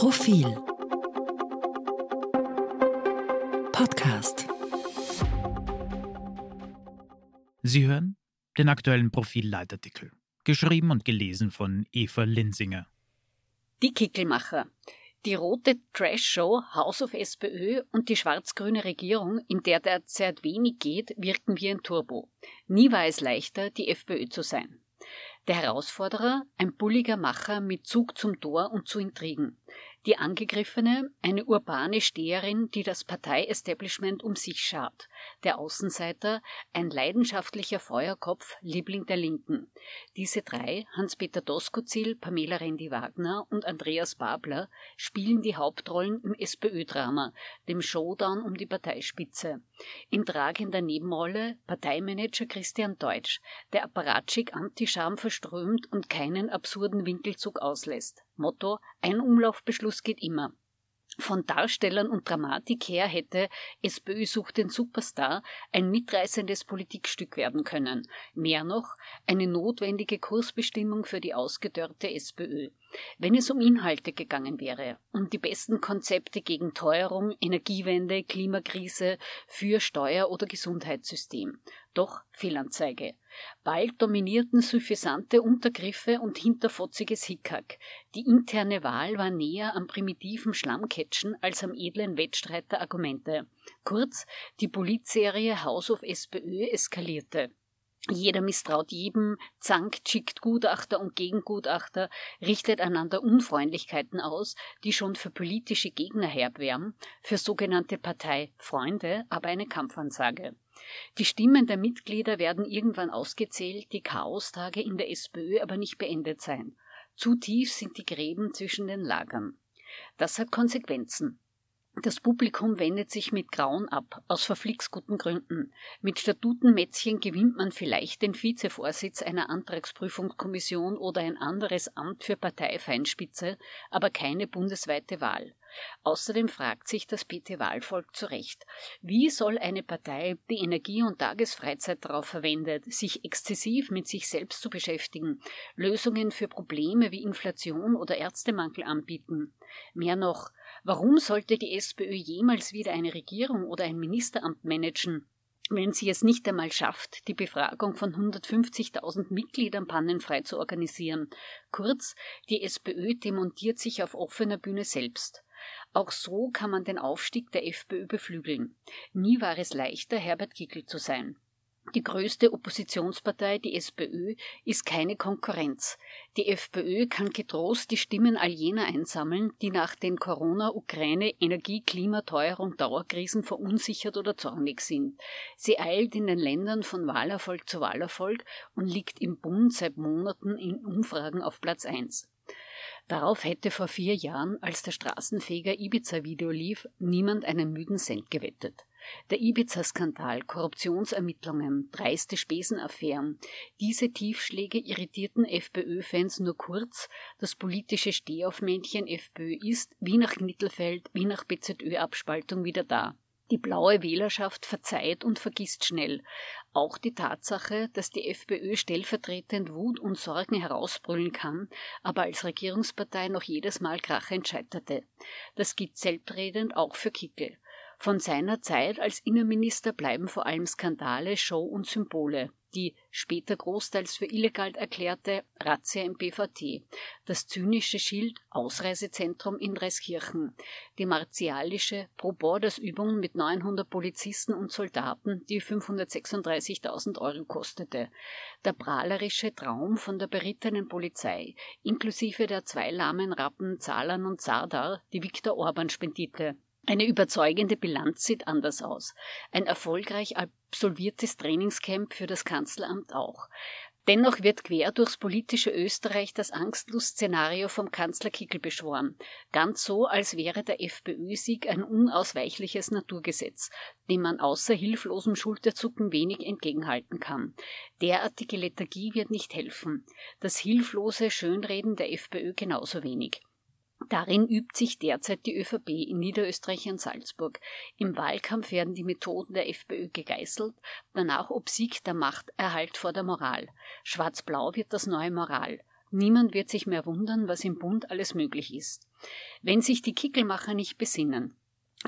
Profil Podcast Sie hören den aktuellen Profil-Leitartikel, geschrieben und gelesen von Eva Linsinger. Die Kickelmacher. Die rote Trash-Show House of SPÖ und die schwarz-grüne Regierung, in der derzeit wenig geht, wirken wie ein Turbo. Nie war es leichter, die FPÖ zu sein. Der Herausforderer, ein bulliger Macher mit Zug zum Tor und zu Intrigen. Die Angegriffene, eine urbane Steherin, die das Partei-Establishment um sich schart. Der Außenseiter, ein leidenschaftlicher Feuerkopf, Liebling der Linken. Diese drei, Hans-Peter Doskozil, Pamela Rendi-Wagner und Andreas Babler, spielen die Hauptrollen im SPÖ-Drama, dem Showdown um die Parteispitze. In tragender Nebenrolle Parteimanager Christian Deutsch, der apparatschik Antischam verströmt und keinen absurden Winkelzug auslässt. Motto Ein Umlaufbeschluss geht immer. Von Darstellern und Dramatik her hätte SPÖ sucht den Superstar ein mitreißendes Politikstück werden können. Mehr noch, eine notwendige Kursbestimmung für die ausgedörrte SPÖ. Wenn es um Inhalte gegangen wäre, um die besten Konzepte gegen Teuerung, Energiewende, Klimakrise, für Steuer- oder Gesundheitssystem. Doch Fehlanzeige. Bald dominierten suffisante Untergriffe und hinterfotziges Hickhack. Die interne Wahl war näher am primitiven Schlammcatchen als am edlen Wettstreit der Argumente. Kurz, die Politserie House of SPÖ eskalierte. Jeder misstraut jedem, zankt, schickt Gutachter und Gegengutachter, richtet einander Unfreundlichkeiten aus, die schon für politische Gegner herb wären, für sogenannte Parteifreunde aber eine Kampfansage. Die Stimmen der Mitglieder werden irgendwann ausgezählt, die Chaostage in der SPÖ aber nicht beendet sein. Zu tief sind die Gräben zwischen den Lagern. Das hat Konsequenzen. Das Publikum wendet sich mit Grauen ab, aus verflixguten Gründen. Mit Statutenmätzchen gewinnt man vielleicht den Vizevorsitz einer Antragsprüfungskommission oder ein anderes Amt für Parteifeinspitze, aber keine bundesweite Wahl. Außerdem fragt sich das PT-Wahlvolk zu Recht, wie soll eine Partei, die Energie und Tagesfreizeit darauf verwendet, sich exzessiv mit sich selbst zu beschäftigen, Lösungen für Probleme wie Inflation oder Ärztemangel anbieten? Mehr noch, Warum sollte die SPÖ jemals wieder eine Regierung oder ein Ministeramt managen, wenn sie es nicht einmal schafft, die Befragung von 150.000 Mitgliedern pannenfrei zu organisieren? Kurz, die SPÖ demontiert sich auf offener Bühne selbst. Auch so kann man den Aufstieg der FPÖ beflügeln. Nie war es leichter, Herbert Kickl zu sein. Die größte Oppositionspartei, die SPÖ, ist keine Konkurrenz. Die FPÖ kann getrost die Stimmen all jener einsammeln, die nach den Corona, Ukraine, Energie, Klima, Teuerung, Dauerkrisen verunsichert oder zornig sind. Sie eilt in den Ländern von Wahlerfolg zu Wahlerfolg und liegt im Bund seit Monaten in Umfragen auf Platz 1. Darauf hätte vor vier Jahren, als der Straßenfeger Ibiza-Video lief, niemand einen müden Cent gewettet. Der Ibiza-Skandal, Korruptionsermittlungen, dreiste Spesenaffären, diese Tiefschläge irritierten FPÖ-Fans nur kurz. Das politische Stehaufmännchen FPÖ ist, wie nach Mittelfeld, wie nach BZÖ-Abspaltung wieder da. Die blaue Wählerschaft verzeiht und vergisst schnell. Auch die Tatsache, dass die FPÖ stellvertretend Wut und Sorgen herausbrüllen kann, aber als Regierungspartei noch jedes Mal krachend scheiterte. Das gilt selbstredend auch für Kickel. Von seiner Zeit als Innenminister bleiben vor allem Skandale, Show und Symbole. Die später großteils für illegal erklärte Razzia im BVT, das zynische Schild Ausreisezentrum in Dreiskirchen, die martialische Pro-Borders-Übung mit 900 Polizisten und Soldaten, die 536.000 Euro kostete, der prahlerische Traum von der berittenen Polizei, inklusive der zwei lahmen Rappen Zahlan und Zardar, die Viktor Orban spendierte, eine überzeugende Bilanz sieht anders aus. Ein erfolgreich absolviertes Trainingscamp für das Kanzleramt auch. Dennoch wird quer durchs politische Österreich das Angstlustszenario vom Kanzler Kickel beschworen. Ganz so, als wäre der FPÖ-Sieg ein unausweichliches Naturgesetz, dem man außer hilflosem Schulterzucken wenig entgegenhalten kann. Derartige Lethargie wird nicht helfen. Das hilflose Schönreden der FPÖ genauso wenig. Darin übt sich derzeit die ÖVP in Niederösterreich und Salzburg. Im Wahlkampf werden die Methoden der FPÖ gegeißelt, danach obsiegt der Machterhalt vor der Moral. Schwarz-Blau wird das neue Moral. Niemand wird sich mehr wundern, was im Bund alles möglich ist. Wenn sich die Kickelmacher nicht besinnen,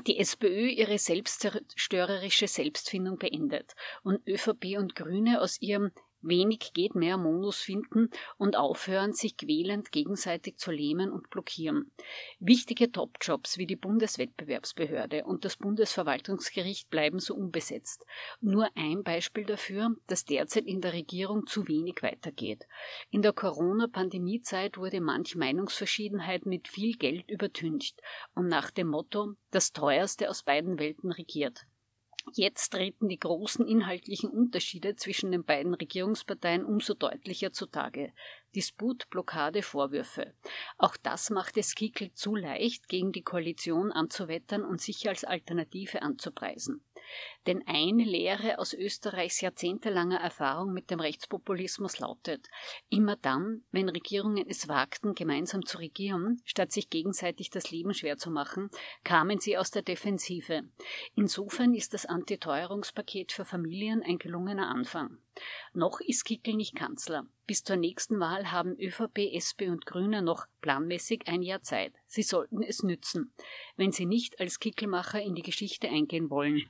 die SPÖ ihre selbstzerstörerische Selbstfindung beendet und ÖVP und Grüne aus ihrem wenig geht mehr Monus finden und aufhören, sich quälend gegenseitig zu lähmen und blockieren. Wichtige Topjobs wie die Bundeswettbewerbsbehörde und das Bundesverwaltungsgericht bleiben so unbesetzt. Nur ein Beispiel dafür, dass derzeit in der Regierung zu wenig weitergeht. In der Corona-Pandemiezeit wurde manch Meinungsverschiedenheit mit viel Geld übertüncht und nach dem Motto das teuerste aus beiden Welten regiert. Jetzt treten die großen inhaltlichen Unterschiede zwischen den beiden Regierungsparteien umso deutlicher zutage. Disput, Blockade, Vorwürfe. Auch das macht es Kickel zu leicht, gegen die Koalition anzuwettern und sich als Alternative anzupreisen. Denn eine Lehre aus Österreichs jahrzehntelanger Erfahrung mit dem Rechtspopulismus lautet, immer dann, wenn Regierungen es wagten, gemeinsam zu regieren, statt sich gegenseitig das Leben schwer zu machen, kamen sie aus der Defensive. Insofern ist das Antiteuerungspaket für Familien ein gelungener Anfang. Noch ist Kickel nicht Kanzler. Bis zur nächsten Wahl haben ÖVP, SP und Grüne noch planmäßig ein Jahr Zeit. Sie sollten es nützen, wenn sie nicht als Kickelmacher in die Geschichte eingehen wollen.